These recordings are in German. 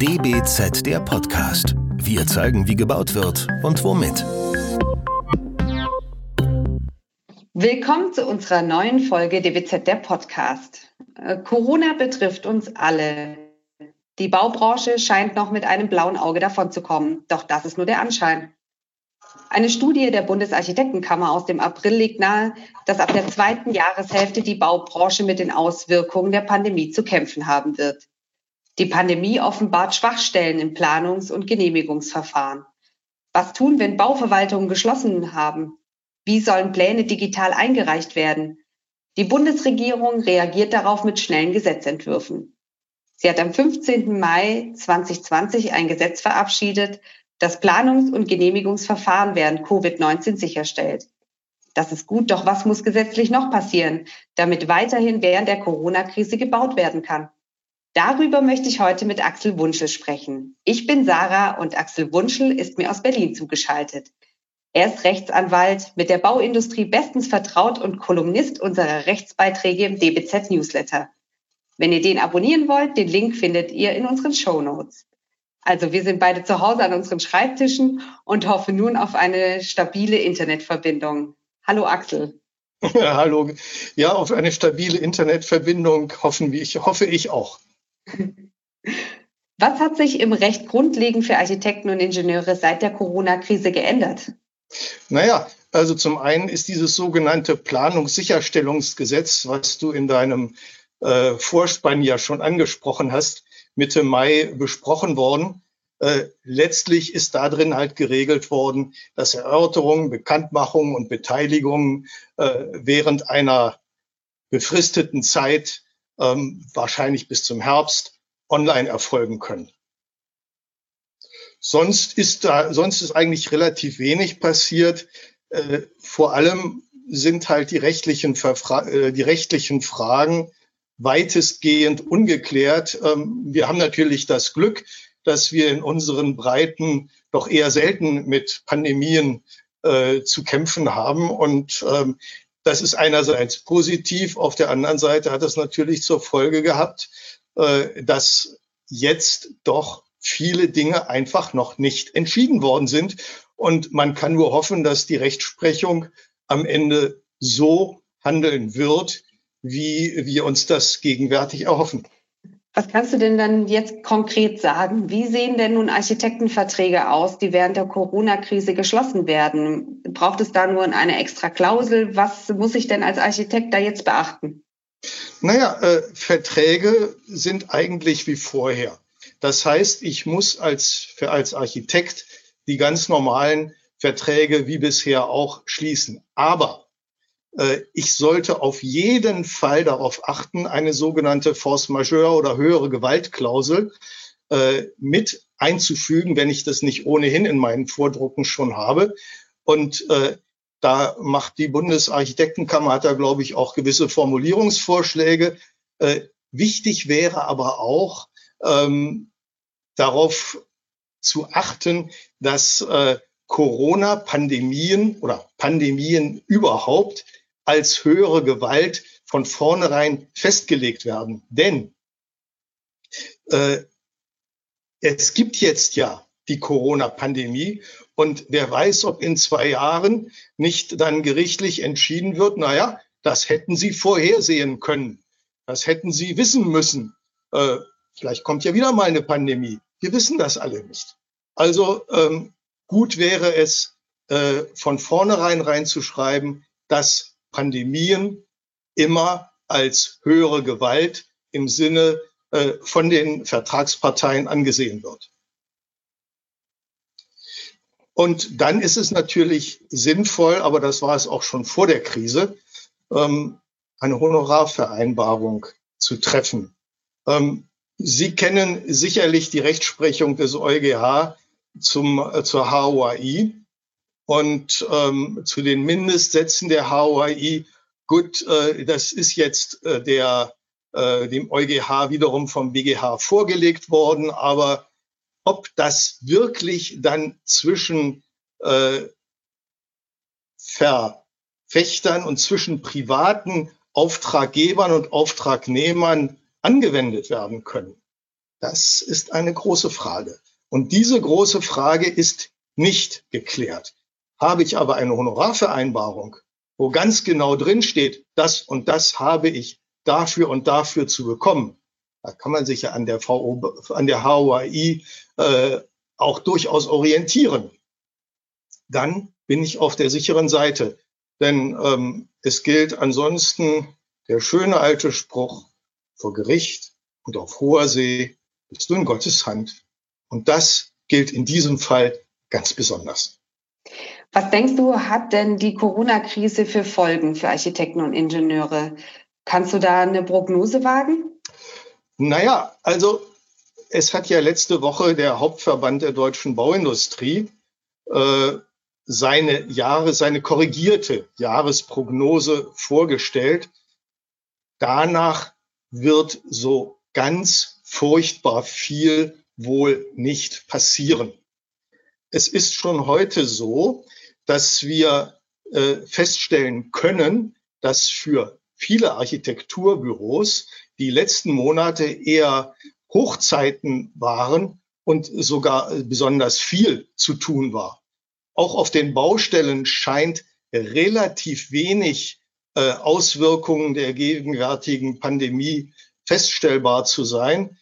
DBZ der Podcast. Wir zeigen, wie gebaut wird und womit. Willkommen zu unserer neuen Folge DBZ der Podcast. Äh, Corona betrifft uns alle. Die Baubranche scheint noch mit einem blauen Auge davonzukommen. Doch das ist nur der Anschein. Eine Studie der Bundesarchitektenkammer aus dem April legt nahe, dass ab der zweiten Jahreshälfte die Baubranche mit den Auswirkungen der Pandemie zu kämpfen haben wird. Die Pandemie offenbart Schwachstellen im Planungs- und Genehmigungsverfahren. Was tun, wenn Bauverwaltungen geschlossen haben? Wie sollen Pläne digital eingereicht werden? Die Bundesregierung reagiert darauf mit schnellen Gesetzentwürfen. Sie hat am 15. Mai 2020 ein Gesetz verabschiedet, das Planungs- und Genehmigungsverfahren während Covid-19 sicherstellt. Das ist gut, doch was muss gesetzlich noch passieren, damit weiterhin während der Corona-Krise gebaut werden kann? Darüber möchte ich heute mit Axel Wunschel sprechen. Ich bin Sarah und Axel Wunschel ist mir aus Berlin zugeschaltet. Er ist Rechtsanwalt, mit der Bauindustrie bestens vertraut und Kolumnist unserer Rechtsbeiträge im DBZ Newsletter. Wenn ihr den abonnieren wollt, den Link findet ihr in unseren Show Notes. Also wir sind beide zu Hause an unseren Schreibtischen und hoffen nun auf eine stabile Internetverbindung. Hallo Axel. Ja, hallo. Ja, auf eine stabile Internetverbindung hoffen wir, ich, hoffe ich auch. Was hat sich im Recht grundlegend für Architekten und Ingenieure seit der Corona-Krise geändert? Naja, also zum einen ist dieses sogenannte Planungssicherstellungsgesetz, was du in deinem äh, Vorspann ja schon angesprochen hast, Mitte Mai besprochen worden. Äh, letztlich ist da drin halt geregelt worden, dass Erörterungen, Bekanntmachungen und Beteiligungen äh, während einer befristeten Zeit, ähm, wahrscheinlich bis zum Herbst, online erfolgen können. Sonst ist da, sonst ist eigentlich relativ wenig passiert. Äh, vor allem sind halt die rechtlichen, Verfra äh, die rechtlichen Fragen weitestgehend ungeklärt. Ähm, wir haben natürlich das Glück, dass wir in unseren Breiten doch eher selten mit Pandemien äh, zu kämpfen haben. Und ähm, das ist einerseits positiv. Auf der anderen Seite hat es natürlich zur Folge gehabt, äh, dass jetzt doch viele Dinge einfach noch nicht entschieden worden sind. Und man kann nur hoffen, dass die Rechtsprechung am Ende so handeln wird, wie wir uns das gegenwärtig erhoffen. Was kannst du denn dann jetzt konkret sagen? Wie sehen denn nun Architektenverträge aus, die während der Corona-Krise geschlossen werden? Braucht es da nur eine extra Klausel? Was muss ich denn als Architekt da jetzt beachten? Naja, äh, Verträge sind eigentlich wie vorher. Das heißt, ich muss als, als Architekt die ganz normalen Verträge wie bisher auch schließen. Aber ich sollte auf jeden Fall darauf achten, eine sogenannte Force Majeure oder höhere Gewaltklausel äh, mit einzufügen, wenn ich das nicht ohnehin in meinen Vordrucken schon habe. Und äh, da macht die Bundesarchitektenkammer, hat da, glaube ich, auch gewisse Formulierungsvorschläge. Äh, wichtig wäre aber auch, ähm, darauf zu achten, dass äh, Corona-Pandemien oder Pandemien überhaupt als höhere Gewalt von vornherein festgelegt werden. Denn äh, es gibt jetzt ja die Corona-Pandemie und wer weiß, ob in zwei Jahren nicht dann gerichtlich entschieden wird, naja, das hätten Sie vorhersehen können. Das hätten Sie wissen müssen. Äh, vielleicht kommt ja wieder mal eine Pandemie. Wir wissen das alle nicht. Also ähm, gut wäre es, äh, von vornherein reinzuschreiben, dass Pandemien immer als höhere Gewalt im Sinne äh, von den Vertragsparteien angesehen wird. Und dann ist es natürlich sinnvoll, aber das war es auch schon vor der Krise, ähm, eine Honorarvereinbarung zu treffen. Ähm, Sie kennen sicherlich die Rechtsprechung des EuGH zum, äh, zur HOAI und ähm, zu den Mindestsätzen der HOI. Gut, äh, das ist jetzt äh, der, äh, dem EuGH wiederum vom BGH vorgelegt worden, aber ob das wirklich dann zwischen äh, Verfechtern und zwischen privaten Auftraggebern und Auftragnehmern angewendet werden können. Das ist eine große Frage. Und diese große Frage ist nicht geklärt. Habe ich aber eine Honorarvereinbarung, wo ganz genau drin steht, das und das habe ich dafür und dafür zu bekommen, da kann man sich ja an der, VO, an der HOAI äh, auch durchaus orientieren. Dann bin ich auf der sicheren Seite. Denn ähm, es gilt ansonsten der schöne alte Spruch, vor Gericht und auf hoher See bist du in Gottes Hand. Und das gilt in diesem Fall ganz besonders. Was denkst du, hat denn die Corona-Krise für Folgen für Architekten und Ingenieure? Kannst du da eine Prognose wagen? Naja, also es hat ja letzte Woche der Hauptverband der deutschen Bauindustrie äh, seine Jahre, seine korrigierte Jahresprognose vorgestellt. Danach wird so ganz furchtbar viel wohl nicht passieren. Es ist schon heute so, dass wir äh, feststellen können, dass für viele Architekturbüros die letzten Monate eher Hochzeiten waren und sogar besonders viel zu tun war. Auch auf den Baustellen scheint relativ wenig äh, Auswirkungen der gegenwärtigen Pandemie feststellbar zu sein.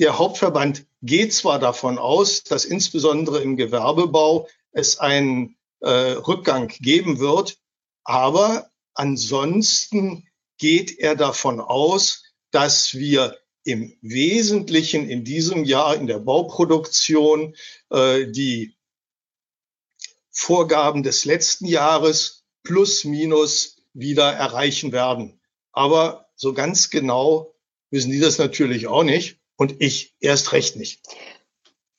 Der Hauptverband geht zwar davon aus, dass insbesondere im Gewerbebau es einen äh, Rückgang geben wird, aber ansonsten geht er davon aus, dass wir im Wesentlichen in diesem Jahr in der Bauproduktion äh, die Vorgaben des letzten Jahres plus minus wieder erreichen werden. Aber so ganz genau wissen die das natürlich auch nicht und ich erst recht nicht.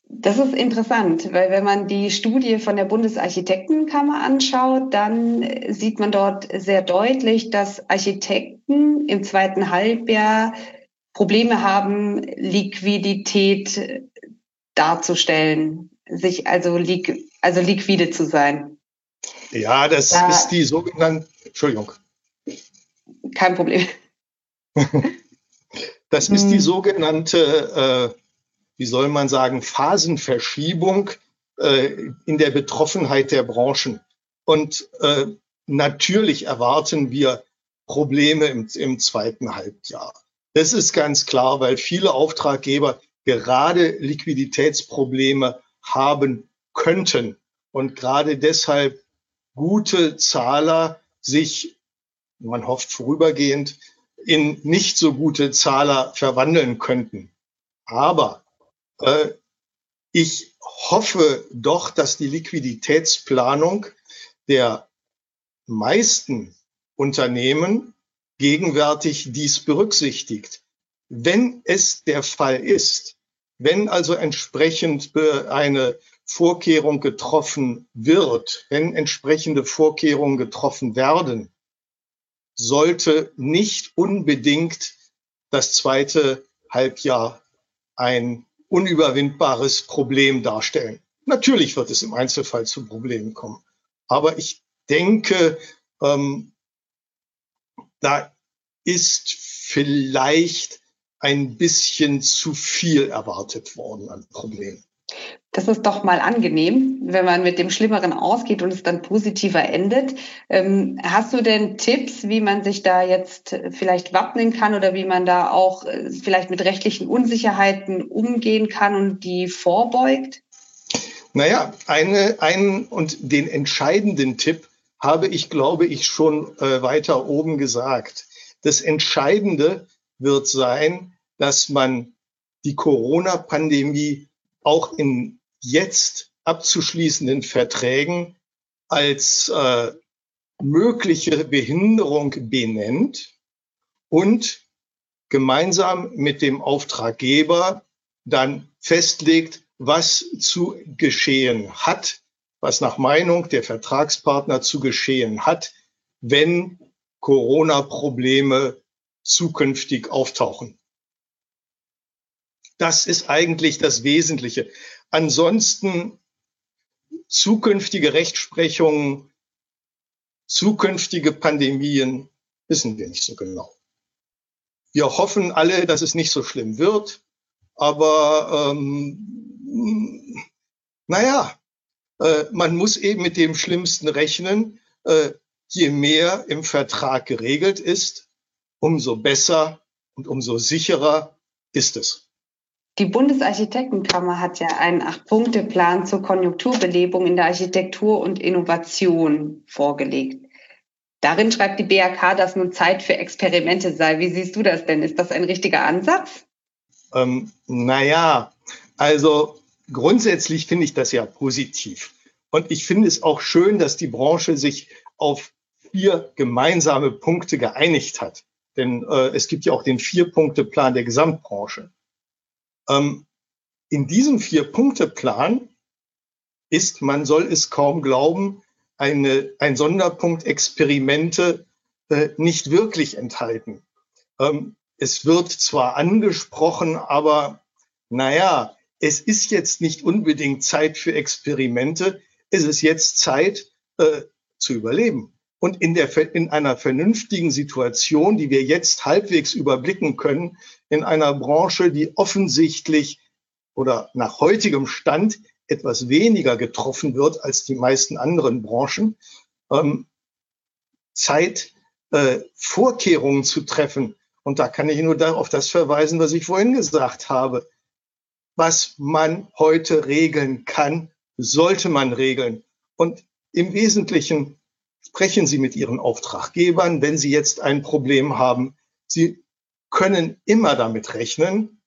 Das ist interessant, weil wenn man die Studie von der Bundesarchitektenkammer anschaut, dann sieht man dort sehr deutlich, dass Architekten im zweiten Halbjahr Probleme haben, Liquidität darzustellen, sich also, also liquide zu sein. Ja, das da, ist die sogenannte, Entschuldigung. Kein Problem. das ist die hm. sogenannte äh, wie soll man sagen, Phasenverschiebung äh, in der Betroffenheit der Branchen. Und äh, natürlich erwarten wir Probleme im, im zweiten Halbjahr. Das ist ganz klar, weil viele Auftraggeber gerade Liquiditätsprobleme haben könnten und gerade deshalb gute Zahler sich, man hofft vorübergehend, in nicht so gute Zahler verwandeln könnten. Aber äh, ich hoffe doch, dass die Liquiditätsplanung der meisten Unternehmen gegenwärtig dies berücksichtigt. Wenn es der Fall ist, wenn also entsprechend eine Vorkehrung getroffen wird, wenn entsprechende Vorkehrungen getroffen werden, sollte nicht unbedingt das zweite Halbjahr ein unüberwindbares Problem darstellen. Natürlich wird es im Einzelfall zu Problemen kommen. Aber ich denke, ähm, da ist vielleicht ein bisschen zu viel erwartet worden an Problemen. Das ist doch mal angenehm, wenn man mit dem Schlimmeren ausgeht und es dann positiver endet. Ähm, hast du denn Tipps, wie man sich da jetzt vielleicht wappnen kann oder wie man da auch äh, vielleicht mit rechtlichen Unsicherheiten umgehen kann und die vorbeugt? Naja, eine, einen und den entscheidenden Tipp habe ich, glaube ich, schon äh, weiter oben gesagt. Das Entscheidende wird sein, dass man die Corona-Pandemie auch in jetzt abzuschließenden Verträgen als äh, mögliche Behinderung benennt und gemeinsam mit dem Auftraggeber dann festlegt, was zu geschehen hat, was nach Meinung der Vertragspartner zu geschehen hat, wenn Corona-Probleme zukünftig auftauchen. Das ist eigentlich das Wesentliche. Ansonsten zukünftige Rechtsprechungen, zukünftige Pandemien wissen wir nicht so genau. Wir hoffen alle, dass es nicht so schlimm wird Aber ähm, naja, äh, man muss eben mit dem Schlimmsten rechnen. Äh, je mehr im Vertrag geregelt ist, umso besser und umso sicherer ist es. Die Bundesarchitektenkammer hat ja einen Acht-Punkte-Plan zur Konjunkturbelebung in der Architektur und Innovation vorgelegt. Darin schreibt die BRK, dass nun Zeit für Experimente sei. Wie siehst du das denn? Ist das ein richtiger Ansatz? Ähm, naja, also grundsätzlich finde ich das ja positiv. Und ich finde es auch schön, dass die Branche sich auf vier gemeinsame Punkte geeinigt hat. Denn äh, es gibt ja auch den Vier-Punkte-Plan der Gesamtbranche. Ähm, in diesem Vier-Punkte-Plan ist, man soll es kaum glauben, eine, ein Sonderpunkt Experimente äh, nicht wirklich enthalten. Ähm, es wird zwar angesprochen, aber naja, es ist jetzt nicht unbedingt Zeit für Experimente. Es ist jetzt Zeit äh, zu überleben. Und in, der, in einer vernünftigen Situation, die wir jetzt halbwegs überblicken können, in einer Branche, die offensichtlich oder nach heutigem Stand etwas weniger getroffen wird als die meisten anderen Branchen, ähm, Zeit, äh, Vorkehrungen zu treffen. Und da kann ich nur auf das verweisen, was ich vorhin gesagt habe. Was man heute regeln kann, sollte man regeln. Und im Wesentlichen sprechen Sie mit Ihren Auftraggebern, wenn Sie jetzt ein Problem haben. Sie können immer damit rechnen,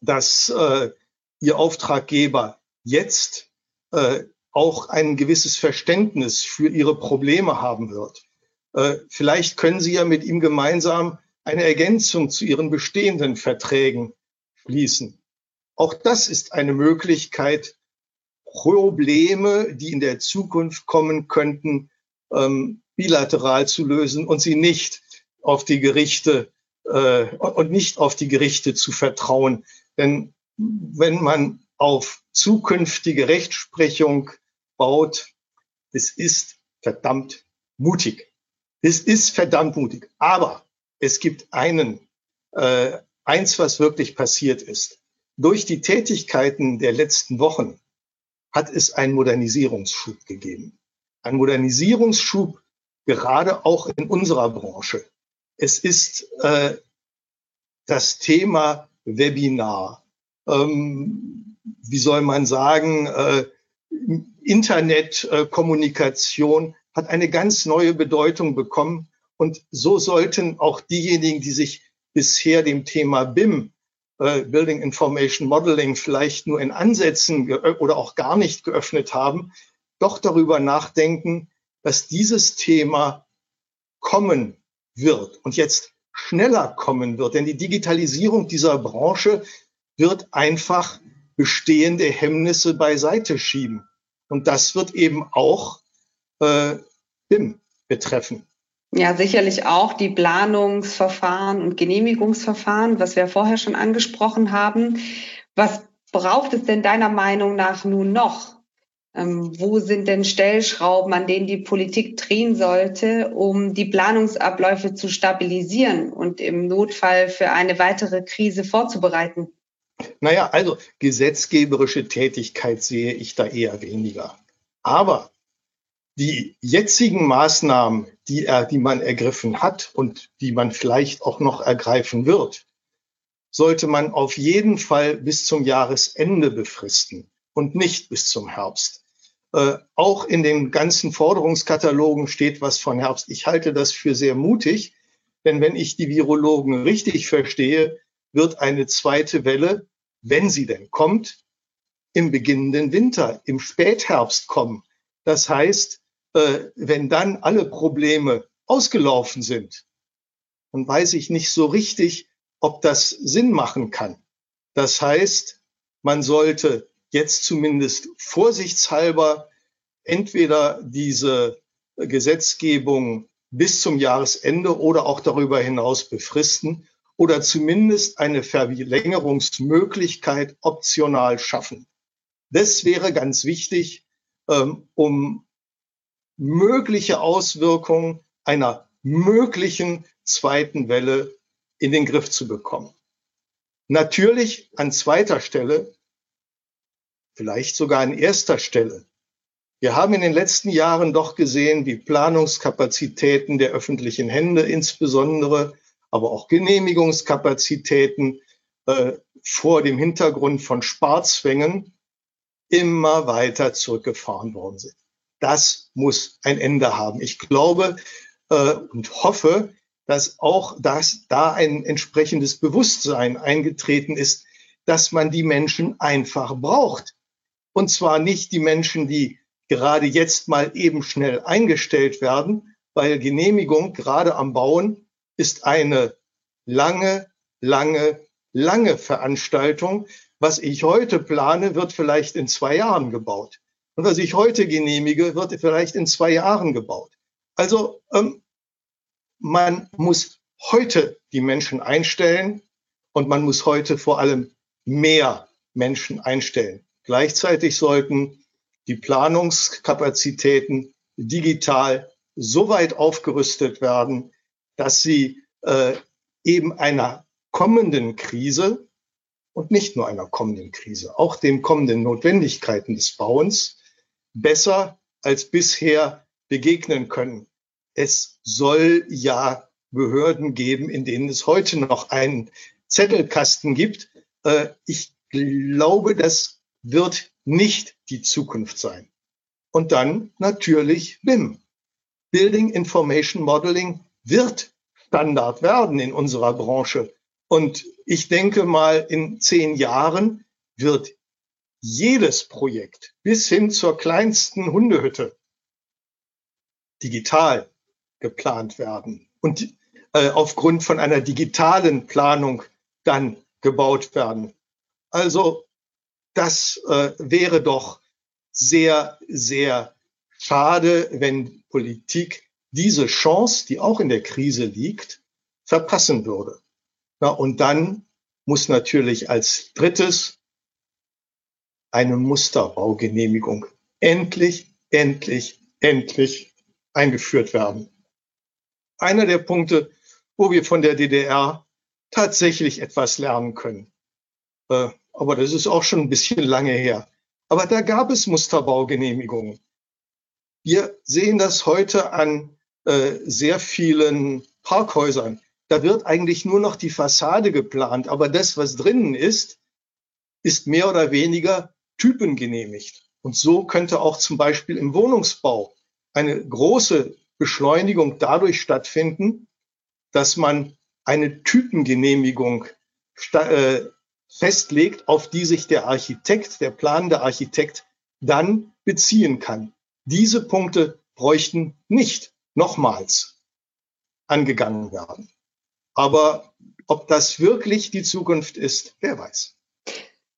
dass äh, Ihr Auftraggeber jetzt äh, auch ein gewisses Verständnis für Ihre Probleme haben wird. Äh, vielleicht können Sie ja mit ihm gemeinsam eine Ergänzung zu Ihren bestehenden Verträgen schließen. Auch das ist eine Möglichkeit, Probleme, die in der Zukunft kommen könnten, ähm, bilateral zu lösen und sie nicht auf die Gerichte äh, und nicht auf die Gerichte zu vertrauen. Denn wenn man auf zukünftige Rechtsprechung baut, es ist verdammt mutig. Es ist verdammt mutig. Aber es gibt einen, äh, eins, was wirklich passiert ist. Durch die Tätigkeiten der letzten Wochen hat es einen Modernisierungsschub gegeben. Ein Modernisierungsschub gerade auch in unserer Branche. Es ist äh, das Thema Webinar. Ähm, wie soll man sagen, äh, Internetkommunikation äh, hat eine ganz neue Bedeutung bekommen. Und so sollten auch diejenigen, die sich bisher dem Thema BIM äh, Building Information Modeling vielleicht nur in Ansätzen oder auch gar nicht geöffnet haben, doch darüber nachdenken, dass dieses Thema kommen wird und jetzt schneller kommen wird. Denn die Digitalisierung dieser Branche wird einfach bestehende Hemmnisse beiseite schieben. Und das wird eben auch äh, BIM betreffen. Ja, sicherlich auch die Planungsverfahren und Genehmigungsverfahren, was wir vorher schon angesprochen haben. Was braucht es denn deiner Meinung nach nun noch? Ähm, wo sind denn Stellschrauben, an denen die Politik drehen sollte, um die Planungsabläufe zu stabilisieren und im Notfall für eine weitere Krise vorzubereiten? Naja, also gesetzgeberische Tätigkeit sehe ich da eher weniger. Aber die jetzigen Maßnahmen, die, er, die man ergriffen hat und die man vielleicht auch noch ergreifen wird, sollte man auf jeden Fall bis zum Jahresende befristen und nicht bis zum Herbst. Äh, auch in den ganzen Forderungskatalogen steht was von Herbst. Ich halte das für sehr mutig, denn wenn ich die Virologen richtig verstehe, wird eine zweite Welle, wenn sie denn kommt, im beginnenden Winter, im Spätherbst kommen. Das heißt, äh, wenn dann alle Probleme ausgelaufen sind, dann weiß ich nicht so richtig, ob das Sinn machen kann. Das heißt, man sollte jetzt zumindest vorsichtshalber entweder diese Gesetzgebung bis zum Jahresende oder auch darüber hinaus befristen oder zumindest eine Verlängerungsmöglichkeit optional schaffen. Das wäre ganz wichtig, ähm, um mögliche Auswirkungen einer möglichen zweiten Welle in den Griff zu bekommen. Natürlich an zweiter Stelle, vielleicht sogar an erster Stelle. Wir haben in den letzten Jahren doch gesehen, wie Planungskapazitäten der öffentlichen Hände insbesondere, aber auch Genehmigungskapazitäten äh, vor dem Hintergrund von Sparzwängen immer weiter zurückgefahren worden sind. Das muss ein Ende haben. Ich glaube äh, und hoffe, dass auch das, da ein entsprechendes Bewusstsein eingetreten ist, dass man die Menschen einfach braucht. Und zwar nicht die Menschen, die gerade jetzt mal eben schnell eingestellt werden, weil Genehmigung gerade am Bauen ist eine lange, lange, lange Veranstaltung. Was ich heute plane, wird vielleicht in zwei Jahren gebaut. Und was ich heute genehmige, wird vielleicht in zwei Jahren gebaut. Also ähm, man muss heute die Menschen einstellen und man muss heute vor allem mehr Menschen einstellen. Gleichzeitig sollten die Planungskapazitäten digital so weit aufgerüstet werden, dass sie äh, eben einer kommenden Krise und nicht nur einer kommenden Krise, auch den kommenden Notwendigkeiten des Bauens besser als bisher begegnen können. Es soll ja Behörden geben, in denen es heute noch einen Zettelkasten gibt. Äh, ich glaube, das wird nicht die Zukunft sein. Und dann natürlich BIM. Building Information Modeling wird Standard werden in unserer Branche. Und ich denke mal, in zehn Jahren wird jedes Projekt bis hin zur kleinsten Hundehütte digital geplant werden und äh, aufgrund von einer digitalen Planung dann gebaut werden. Also das äh, wäre doch sehr, sehr schade, wenn Politik diese Chance, die auch in der Krise liegt, verpassen würde. Ja, und dann muss natürlich als drittes eine Musterbaugenehmigung endlich, endlich, endlich eingeführt werden. Einer der Punkte, wo wir von der DDR tatsächlich etwas lernen können. Äh, aber das ist auch schon ein bisschen lange her. Aber da gab es Musterbaugenehmigungen. Wir sehen das heute an äh, sehr vielen Parkhäusern. Da wird eigentlich nur noch die Fassade geplant, aber das, was drinnen ist, ist mehr oder weniger typengenehmigt. Und so könnte auch zum Beispiel im Wohnungsbau eine große Beschleunigung dadurch stattfinden, dass man eine Typengenehmigung äh, festlegt, auf die sich der Architekt, der planende Architekt dann beziehen kann. Diese Punkte bräuchten nicht nochmals angegangen werden. Aber ob das wirklich die Zukunft ist, wer weiß.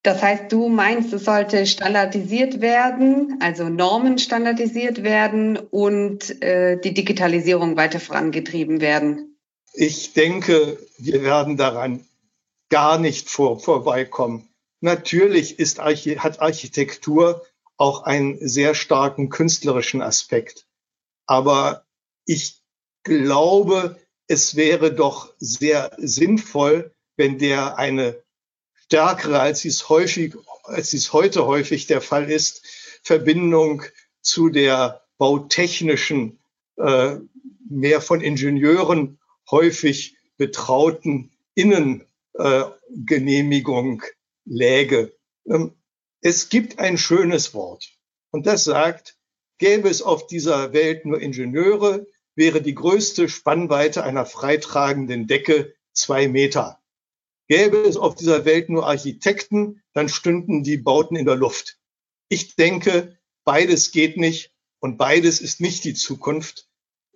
Das heißt, du meinst, es sollte standardisiert werden, also Normen standardisiert werden und äh, die Digitalisierung weiter vorangetrieben werden? Ich denke, wir werden daran gar nicht vor, vorbeikommen. Natürlich ist, hat Architektur auch einen sehr starken künstlerischen Aspekt. Aber ich glaube, es wäre doch sehr sinnvoll, wenn der eine stärkere, als es häufig, als es heute häufig der Fall ist, Verbindung zu der bautechnischen, äh, mehr von Ingenieuren häufig betrauten Innengenehmigung äh, läge. Ähm, es gibt ein schönes Wort und das sagt, gäbe es auf dieser Welt nur Ingenieure, wäre die größte Spannweite einer freitragenden Decke zwei Meter. Gäbe es auf dieser Welt nur Architekten, dann stünden die Bauten in der Luft. Ich denke, beides geht nicht und beides ist nicht die Zukunft.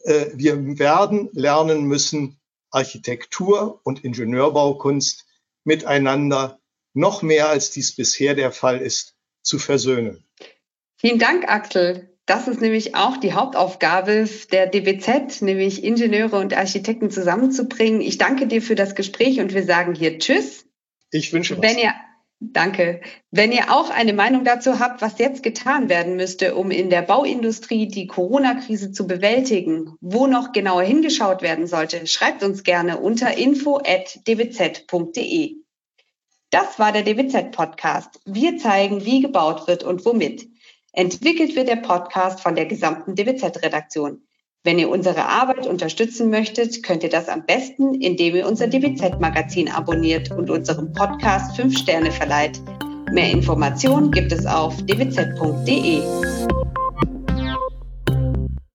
Äh, wir werden lernen müssen, Architektur und Ingenieurbaukunst miteinander noch mehr als dies bisher der Fall ist, zu versöhnen. Vielen Dank, Axel. Das ist nämlich auch die Hauptaufgabe der DBZ, nämlich Ingenieure und Architekten zusammenzubringen. Ich danke dir für das Gespräch und wir sagen hier Tschüss. Ich wünsche was. Wenn ihr, danke. Wenn ihr auch eine Meinung dazu habt, was jetzt getan werden müsste, um in der Bauindustrie die Corona-Krise zu bewältigen, wo noch genauer hingeschaut werden sollte, schreibt uns gerne unter info.dbz.de. Das war der DWZ-Podcast. Wir zeigen, wie gebaut wird und womit. Entwickelt wird der Podcast von der gesamten DWZ-Redaktion. Wenn ihr unsere Arbeit unterstützen möchtet, könnt ihr das am besten, indem ihr unser DWZ-Magazin abonniert und unserem Podcast fünf Sterne verleiht. Mehr Informationen gibt es auf dwz.de.